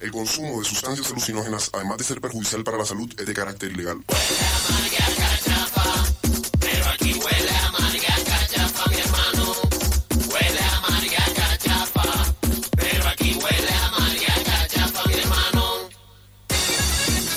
El consumo de sustancias alucinógenas, además de ser perjudicial para la salud, es de carácter ilegal.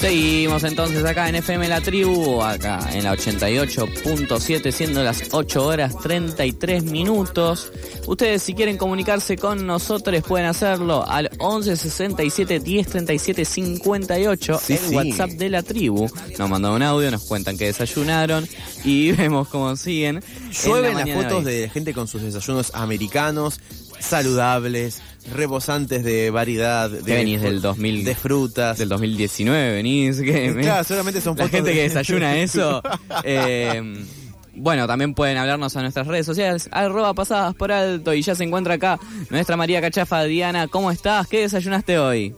Seguimos entonces acá en FM La Tribu, acá en la 88.7, siendo las 8 horas 33 minutos. Ustedes si quieren comunicarse con nosotros pueden hacerlo al 11 67 10 37 58, Sí, el sí. WhatsApp de La Tribu. Nos mandan un audio, nos cuentan que desayunaron y vemos cómo siguen. en la Llueven las fotos de gente con sus desayunos americanos, saludables, rebosantes de variedad. De, venís del 2000, De frutas. del 2019, venís. Que, Claro, seguramente son la fotos gente de- que desayuna eso. eh, bueno, también pueden hablarnos a nuestras redes sociales, arroba pasadas por alto. Y ya se encuentra acá nuestra María Cachafa. Diana, ¿cómo estás? ¿Qué desayunaste hoy?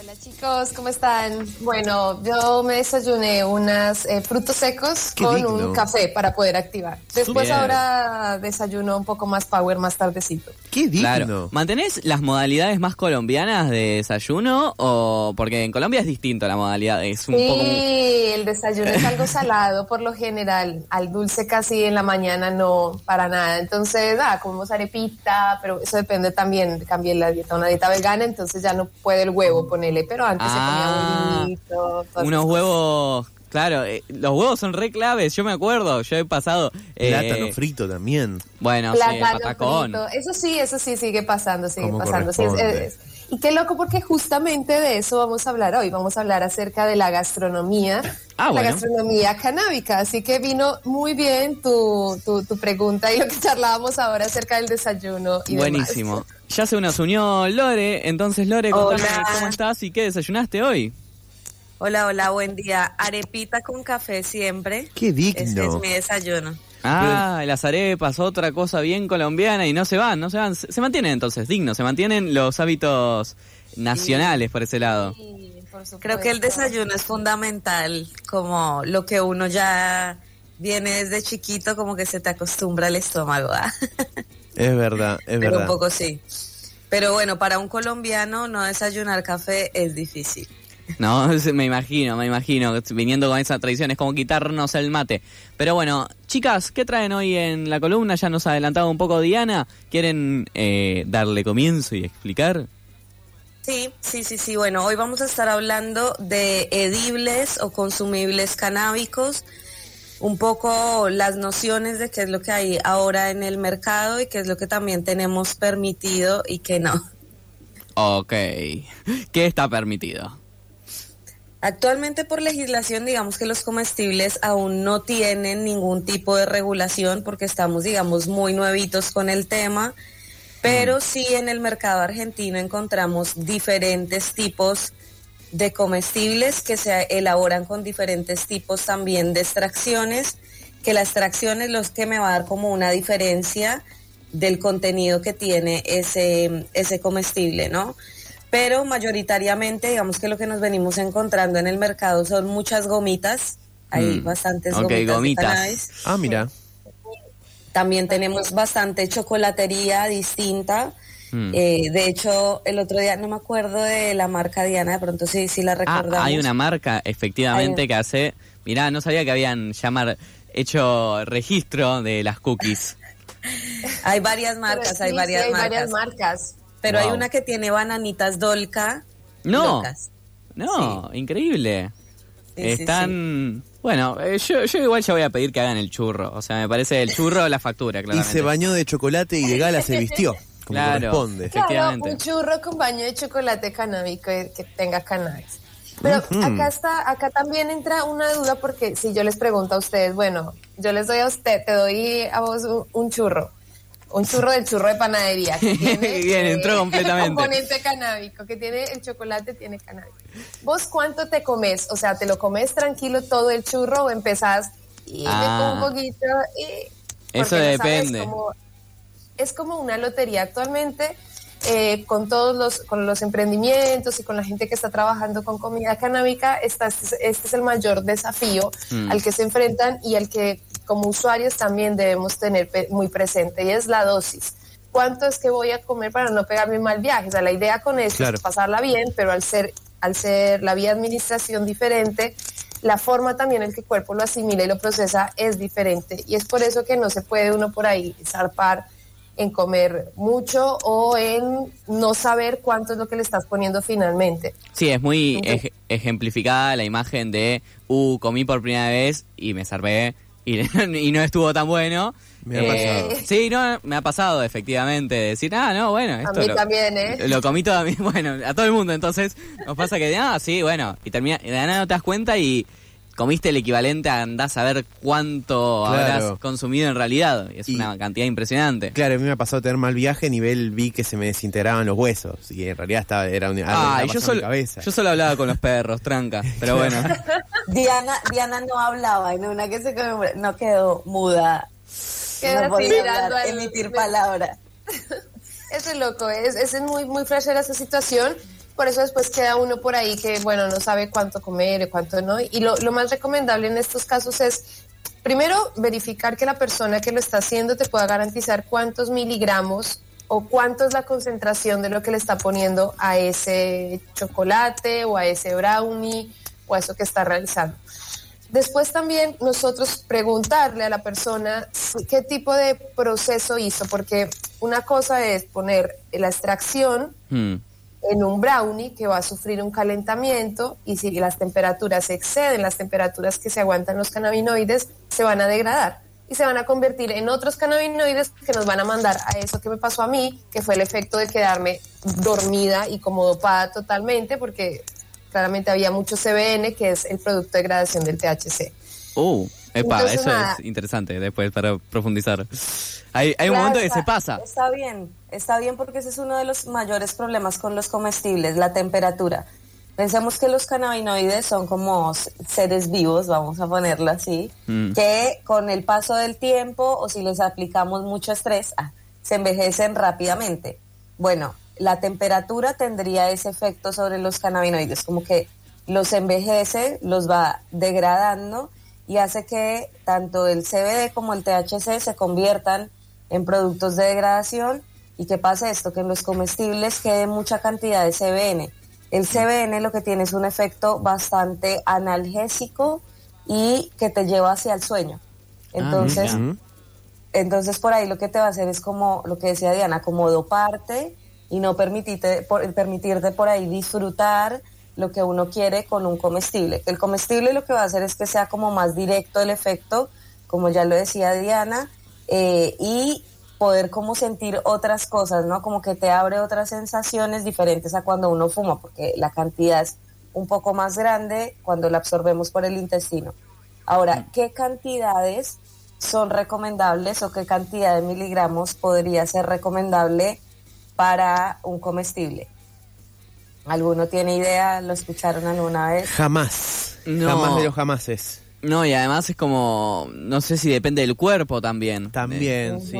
Hola chicos, ¿cómo están? Bueno, yo me desayuné unas eh, frutos secos Qué con digno. un café para poder activar. Después Bien. ahora desayuno un poco más power más tardecito. Qué digno. Claro. ¿Mantenés las modalidades más colombianas de desayuno? o Porque en Colombia es distinto la modalidad. Es un sí, poco. el desayuno es algo salado por lo general. Al dulce casi en la mañana no, para nada. Entonces, ah, comemos arepita, pero eso depende también. Cambié la dieta, una dieta vegana, entonces ya no puede el huevo pero antes Ah, se comía huevito. todas esas Unos cosas. huevos. Claro, eh, los huevos son re claves. Yo me acuerdo, yo he pasado. eh, Plátano frito también. Bueno, sí, Plátano patacón. frito. Eso sí, eso sí sigue pasando, sigue pasando. Sí, es- corresponde. es- y qué loco porque justamente de eso vamos a hablar hoy. Vamos a hablar acerca de la gastronomía, Ah, la bueno. gastronomía canábica. Así que vino muy bien tu, tu, tu pregunta y lo que charlábamos ahora acerca del desayuno. Y demás. Buenísimo. Ya se nos unió Lore. Entonces, Lore, contame Hola. cómo estás y qué desayunaste hoy. Hola, hola, buen día. Arepita con café siempre. Qué Ese es digno. mi desayuno. Ah, las arepas, otra cosa bien colombiana y no se van, no se van. Se, se mantienen entonces, dignos, se mantienen los hábitos nacionales por ese lado. Sí, por Creo que el desayuno es fundamental, como lo que uno ya viene desde chiquito, como que se te acostumbra al estómago. ¿ah? Es verdad, es Pero verdad. un poco sí. Pero bueno, para un colombiano no desayunar café es difícil. No, me imagino, me imagino, viniendo con esa tradición, es como quitarnos el mate. Pero bueno, chicas, ¿qué traen hoy en la columna? Ya nos ha adelantado un poco Diana. ¿Quieren eh, darle comienzo y explicar? Sí, sí, sí, sí. Bueno, hoy vamos a estar hablando de edibles o consumibles canábicos, un poco las nociones de qué es lo que hay ahora en el mercado y qué es lo que también tenemos permitido y qué no. Ok. ¿Qué está permitido? Actualmente por legislación, digamos que los comestibles aún no tienen ningún tipo de regulación porque estamos, digamos, muy nuevitos con el tema, pero sí en el mercado argentino encontramos diferentes tipos de comestibles que se elaboran con diferentes tipos también de extracciones, que la extracción es lo que me va a dar como una diferencia del contenido que tiene ese, ese comestible, ¿no? Pero mayoritariamente, digamos que lo que nos venimos encontrando en el mercado son muchas gomitas, hay Mm, bastantes ok, gomitas, de gomitas. Ah, mira. También tenemos bastante chocolatería distinta. Mm. Eh, de hecho, el otro día no me acuerdo de la marca Diana, de pronto sí, sí la Ah, recordamos. hay una marca efectivamente que hace. Mirá, no sabía que habían llamar hecho registro de las cookies. Hay varias marcas, sí, hay sí, varias hay marcas. varias marcas. Pero hay una que tiene bananitas dolca. No, locas. no, increíble. Sí, sí, Están. Bueno, eh, yo, yo igual ya voy a pedir que hagan el churro. O sea, me parece el churro o la factura, Y claramente. se bañó de chocolate y de gala se vistió, como Claro. corresponde. Claro, Efectivamente. un churro con baño de chocolate canábico que, que tenga cannabis. Pero acá está, acá también entra una duda porque si yo les pregunto a ustedes, bueno, yo les doy a usted, te doy a vos un, un churro, un churro del churro de panadería que tiene Bien, entró completamente. componente canábico, que tiene el chocolate, tiene cannabis. ¿Vos cuánto te comes? O sea, ¿te lo comes tranquilo todo el churro o empezás y me Ah. como un poquito y... Eso no sabes depende. cómo- es como una lotería actualmente eh, con todos los, con los emprendimientos y con la gente que está trabajando con comida canábica, esta, este es el mayor desafío Mm. al que se enfrentan y al que como usuarios también debemos tener muy presente y es la dosis. cuánto es que voy a comer para no pegarme mal viaje. O sea, la idea con esto es pasarla bien, pero al ser, al ser la vía de administración diferente, la forma también en que el cuerpo lo asimila y lo procesa es diferente. Y es por eso que no se puede uno por ahí zarpar en comer mucho o en no saber cuánto es lo que le estás poniendo finalmente. Sí, es muy ejemplificada la imagen de, uh, comí por primera vez y me zarpé y, y no estuvo tan bueno. Me ha pasado. Eh, sí, no, me ha pasado efectivamente decir, ah, no, bueno, esto a mí lo, también, ¿eh? Lo comí todo a mí, bueno, a todo el mundo, entonces nos pasa que, ah, sí, bueno, y termina, de nada no te das cuenta y comiste el equivalente a andás a ver cuánto habrás consumido en realidad. Es una cantidad impresionante. Claro, a mí me ha pasado tener mal viaje, a nivel vi que se me desintegraban los huesos. Y en realidad estaba, era un ah, yo solo, cabeza. yo solo hablaba con los perros, tranca. Pero bueno. Diana, Diana no hablaba, en una que se no quedó muda. Quedó no emitir palabras. Eso es loco, es, es muy, muy flashera esa situación por eso después queda uno por ahí que, bueno, no sabe cuánto comer cuánto no. Y lo, más recomendable en estos casos es, primero, verificar que la persona que lo está haciendo te pueda garantizar cuántos miligramos o cuánto es la concentración de lo que le está poniendo a ese chocolate o a ese brownie o a eso que está realizando. Después también nosotros preguntarle a la persona qué tipo de proceso hizo, porque una cosa es poner la extracción, hmm en un brownie que va a sufrir un calentamiento y si las temperaturas exceden las temperaturas que se aguantan los cannabinoides, se van a degradar y se van a convertir en otros cannabinoides que nos van a mandar a eso que me pasó a mí, que fue el efecto de quedarme dormida y como dopada totalmente, porque claramente había mucho CBN, que es el producto de degradación del THC. Oh, epa, eso es interesante después para profundizar. Hay, hay un momento que se pasa. Está bien, está bien porque ese es uno de los mayores problemas con los comestibles, la temperatura. Pensemos que los cannabinoides son como seres vivos, vamos a ponerlo así, mm. que con el paso del tiempo o si les aplicamos mucho estrés, ah, se envejecen rápidamente. Bueno, la temperatura tendría ese efecto sobre los cannabinoides, como que los envejece, los va degradando y hace que tanto el CBD como el THC se conviertan en productos de degradación y que pasa esto, que en los comestibles quede mucha cantidad de CBN. El CBN lo que tiene es un efecto bastante analgésico y que te lleva hacia el sueño. Ah, entonces, entonces por ahí lo que te va a hacer es como lo que decía Diana, como doparte y no permitirte por, permitirte por ahí disfrutar lo que uno quiere con un comestible. El comestible lo que va a hacer es que sea como más directo el efecto, como ya lo decía Diana, eh, y poder como sentir otras cosas, ¿no? Como que te abre otras sensaciones diferentes a cuando uno fuma, porque la cantidad es un poco más grande cuando la absorbemos por el intestino. Ahora, mm. ¿qué cantidades son recomendables o qué cantidad de miligramos podría ser recomendable para un comestible? ¿Alguno tiene idea? ¿Lo escucharon alguna vez? Jamás. Jamás de los jamases. No, y además es como, no sé si depende del cuerpo también. También, sí.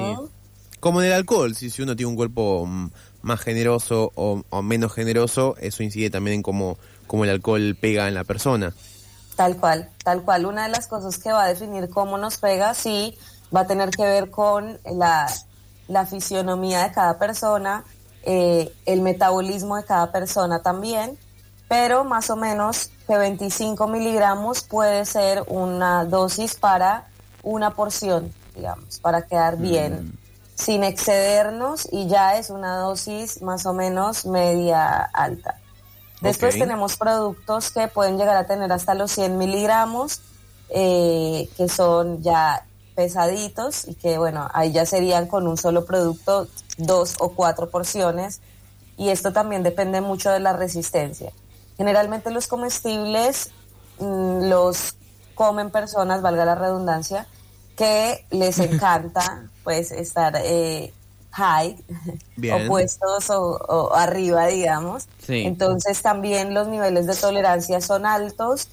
Como en el alcohol, si, si uno tiene un cuerpo mm, más generoso o, menos generoso, eso incide también en cómo, cómo el alcohol pega en la persona. Tal cual, tal cual. Una de las cosas que va a definir cómo nos pega, sí, va a tener que ver con la, la fisionomía de cada persona, eh, el metabolismo de cada persona también, pero más o menos que 25 miligramos puede ser una dosis para una porción, digamos, para quedar bien, mm. sin excedernos y ya es una dosis más o menos media alta. Después tenemos productos que pueden llegar a tener hasta los 100 miligramos, eh, que son ya pesaditos y que bueno, ahí ya serían con un solo producto dos o cuatro porciones. Y esto también depende mucho de la resistencia. Generalmente los comestibles mm, los comen personas, valga la redundancia, que les encanta pues estar eh, high, opuestos o, arriba, digamos. Entonces también los niveles de tolerancia son altos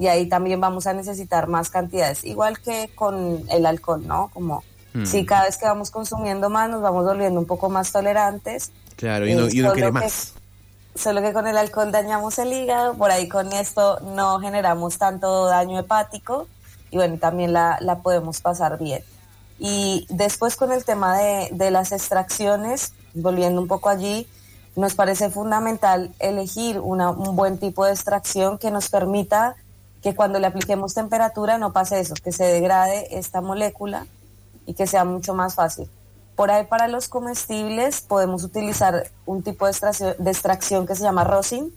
y ahí también vamos a necesitar más cantidades, igual que con el alcohol, ¿no? Como mm. si cada vez que vamos consumiendo más nos vamos volviendo un poco más tolerantes. Claro, y uno, y uno quiere más solo que con el alcohol dañamos el hígado, por ahí con esto no generamos tanto daño hepático y bueno, también la, la podemos pasar bien. Y después con el tema de, de las extracciones, volviendo un poco allí, nos parece fundamental elegir una, un buen tipo de extracción que nos permita que cuando le apliquemos temperatura no pase eso, que se degrade esta molécula y que sea mucho más fácil. Por ahí para los comestibles podemos utilizar un tipo de extracción, de extracción que se llama rosin,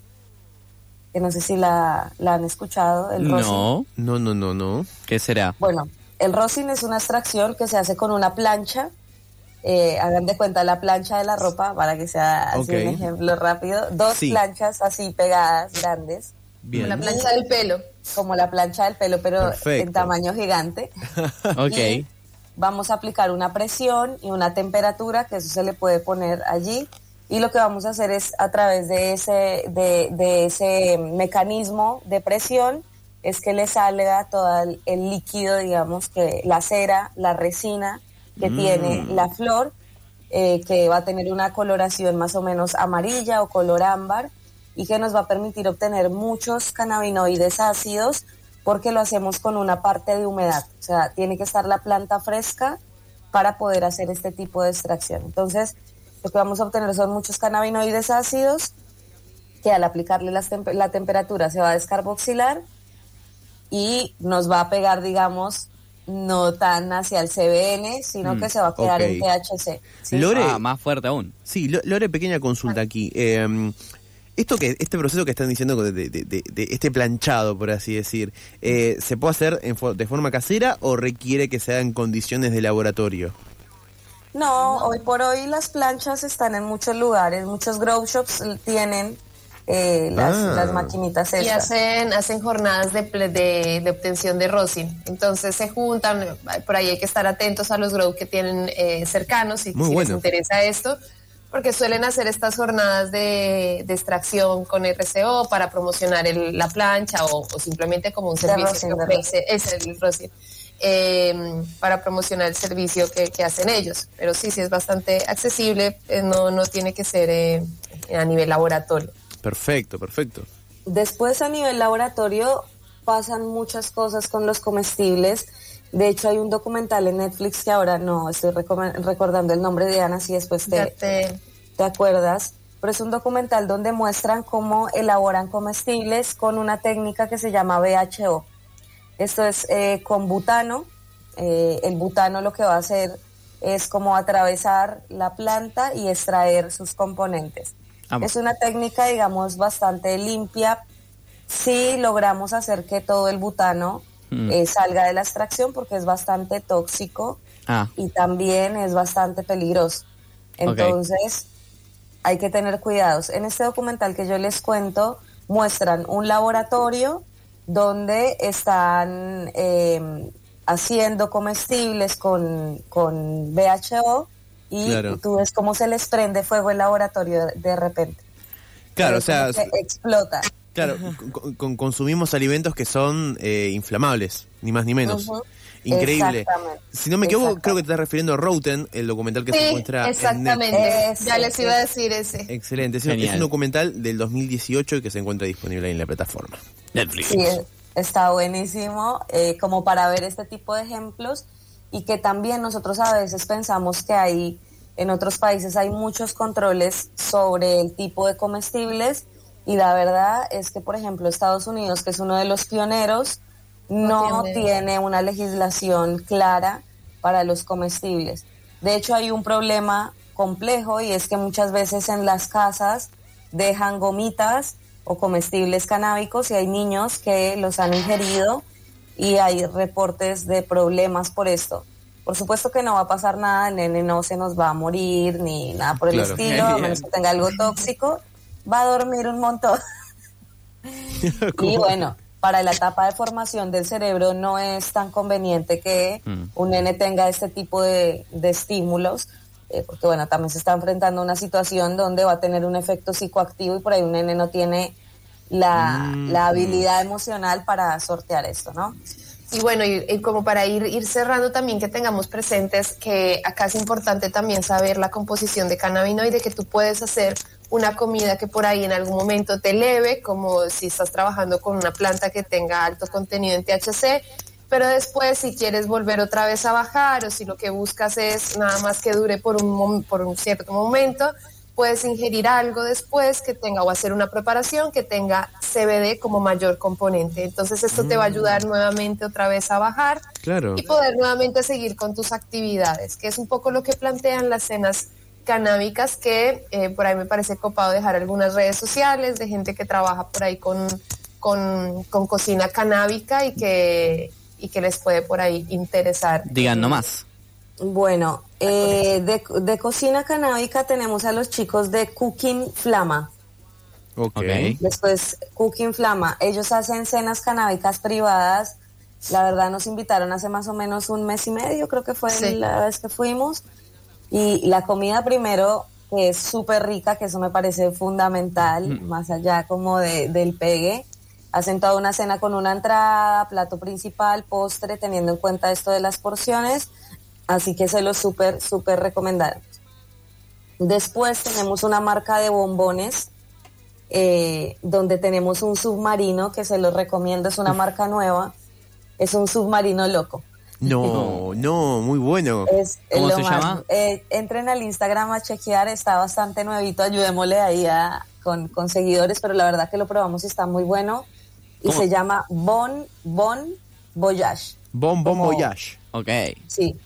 que no sé si la, la han escuchado. El rosin. No, No, no, no, no. ¿qué será? Bueno, el rosin es una extracción que se hace con una plancha. Eh, hagan de cuenta la plancha de la ropa para que sea así un ejemplo rápido. Dos Sí. planchas así pegadas, grandes, Bien. La plancha del pelo. Como la plancha del pelo, pero Perfecto. en tamaño gigante. Ok. Y vamos a aplicar una presión y una temperatura, que eso se le puede poner allí. Y lo que vamos a hacer es a través de ese, de, de ese mecanismo de presión, es que le salga todo el, el líquido, digamos, que la cera, la resina que tiene la flor, eh, que va a tener una coloración más o menos amarilla o color ámbar y que nos va a permitir obtener muchos cannabinoides ácidos porque lo hacemos con una parte de humedad. O sea, tiene que estar la planta fresca para poder hacer este tipo de extracción. Entonces, lo que vamos a obtener son muchos cannabinoides ácidos que al aplicarle las tempe- la temperatura se va a descarboxilar y nos va a pegar, digamos, no tan hacia el CBN, sino que se va a quedar en ok. THC. ¿sí? Lore, Ah, más fuerte aún. sí, Lo- Lore, pequeña consulta aquí. Eh, esto que, este proceso que están diciendo de, de- de- de este planchado, por así decir, eh, ¿se puede hacer en fo- de forma casera o requiere que se haga en condiciones de laboratorio? No, hoy por hoy las planchas están en muchos lugares, muchos grow shops tienen eh, las, Ah. las maquinitas Y estas. hacen, hacen jornadas de, ple- de, de obtención de rosin. Entonces se juntan, por ahí hay que estar atentos a los grow que tienen eh, cercanos si, Muy si les bueno. interesa esto, porque suelen hacer estas jornadas de, de extracción con RCO para promocionar el- la plancha o, o simplemente como un servicio rosin, que de ofrece, es el rosin, eh, para promocionar el servicio que, que hacen ellos. Pero sí, sí es bastante accesible, eh, no, no tiene que ser eh, a nivel laboratorio. Perfecto, perfecto. Después a nivel laboratorio pasan muchas cosas con los comestibles. De hecho hay un documental en Netflix que ahora no estoy recordando el nombre de Ana, si después te- ¿te acuerdas? Pero es un documental donde muestran cómo elaboran comestibles con una técnica que se llama BHO. Esto es eh, con butano. Eh, el butano lo que va a hacer es como atravesar la planta y extraer sus componentes. Ah, es una técnica, digamos, bastante limpia si logramos hacer que todo el butano Mm. eh, salga de la extracción porque es bastante tóxico Ah, y también es bastante peligroso. Entonces, hay que tener cuidados. En este documental que yo les cuento, muestran un laboratorio donde están eh, haciendo comestibles con, con BHO y Claro. tú ves cómo se les prende fuego el laboratorio de, repente. Claro, o sea, explota. Claro, con- con- consumimos alimentos que son eh, inflamables, ni más ni menos. Increíble. Si no me equivoco, creo que te estás refiriendo a Roten, el documental que se Sí, encuentra en exactamente. Netflix. Ya les iba a decir ese. Excelente, es un- es un documental del 2018 que se encuentra disponible ahí en la plataforma. Netflix. Sí, está buenísimo, eh, como para ver este tipo de ejemplos y que también nosotros a veces pensamos que hay, en otros países hay muchos controles sobre el tipo de comestibles y la verdad es que, por ejemplo, Estados Unidos, que es uno de los pioneros, no, No tiene. una legislación clara para los comestibles. De hecho, hay un problema complejo y es que muchas veces en las casas dejan gomitas o comestibles canábicos y hay niños que los han ingerido y hay reportes de problemas por esto. Por supuesto que no va a pasar nada, el nene no se nos va a morir ni nada por el Claro. estilo, a menos que tenga algo tóxico, va a dormir un montón. Y bueno, para la etapa de formación del cerebro no es tan conveniente que Mm. un nene tenga este tipo de, de estímulos, eh, porque bueno, también se está enfrentando a una situación donde va a tener un efecto psicoactivo y por ahí un nene no tiene la, Mm. la habilidad emocional para sortear esto, ¿no? Y bueno, y, y como para ir, ir cerrando también que tengamos presentes que acá es importante también saber la composición de cannabinoide, que tú puedes hacer una comida que por ahí en algún momento te eleve, como si estás trabajando con una planta que tenga alto contenido en THC, pero después si quieres volver otra vez a bajar o si lo que buscas es nada más que dure por un, por un cierto momento, puedes ingerir algo después que tenga o hacer una preparación que tenga CBD como mayor componente. Entonces esto te va a Mm. ayudar nuevamente otra vez a bajar Claro. y poder nuevamente seguir con tus actividades, que es un poco lo que plantean las cenas canábicas, que eh, por ahí me parece copado dejar algunas redes sociales de gente que trabaja por ahí con, con, con cocina canábica y que, y que les puede por ahí interesar. Digan nomás. Bueno, eh, de, de cocina canábica tenemos a los chicos de Cooking Flama. Ok. Después, Cooking Flama. Ellos hacen cenas canábicas privadas. La verdad nos invitaron hace más o menos un mes y medio, creo que fue Sí. la vez que fuimos. Y la comida primero, que es súper rica, que eso me parece fundamental, más allá como de- del pegue. Hacen toda una cena con una entrada, plato principal, postre, teniendo en cuenta esto de las porciones. Así que se lo súper, súper recomendamos. Después tenemos una marca de bombones eh, donde tenemos un submarino que se los recomiendo, es una marca nueva, es un submarino loco. No, no, muy bueno. Es ¿Cómo lo se más- llama? eh, entren al Instagram a chequear, está bastante nuevito, ayudémosle ahí a- con, con seguidores, pero la verdad que lo probamos y está muy bueno. Y ¿Cómo? se llama Bon Bon Voyage. Bon Bon Como- Voyage. Ok. Sí,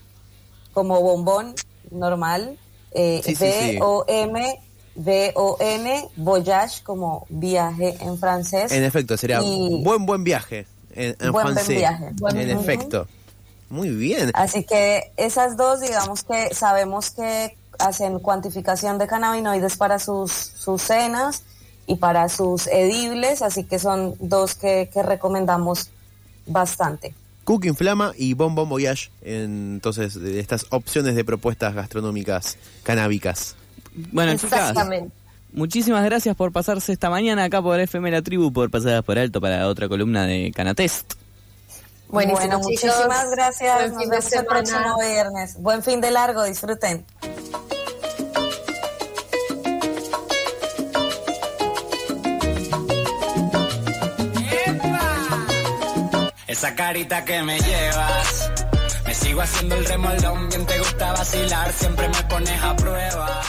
como bombón normal. Eh, Sí, sí, sí. B-O-M, B-O-N, voyage, como viaje en francés. En efecto, sería Y- buen buen viaje. En, en Buen, buen francés. viaje. Buen- En Ujú. efecto. Muy bien. Así que esas dos, digamos que sabemos que hacen cuantificación de cannabinoides para sus, sus cenas y para sus edibles, así que son dos que, que recomendamos bastante. Cooking Flama y Bon Bon Voyage. Entonces, de estas opciones de propuestas gastronómicas canábicas. Bueno, chicas, Exactamente. muchísimas gracias por pasarse esta mañana acá por FM La Tribu, por pasar por alto para otra columna de Canatest. Buenísimo, bueno, chicos. muchísimas gracias. Buen Nos fin de vemos el próximo viernes. Buen fin de largo, disfruten. Esa carita que me llevas. Me sigo haciendo el remolón, bien te gusta vacilar, siempre me pones a prueba.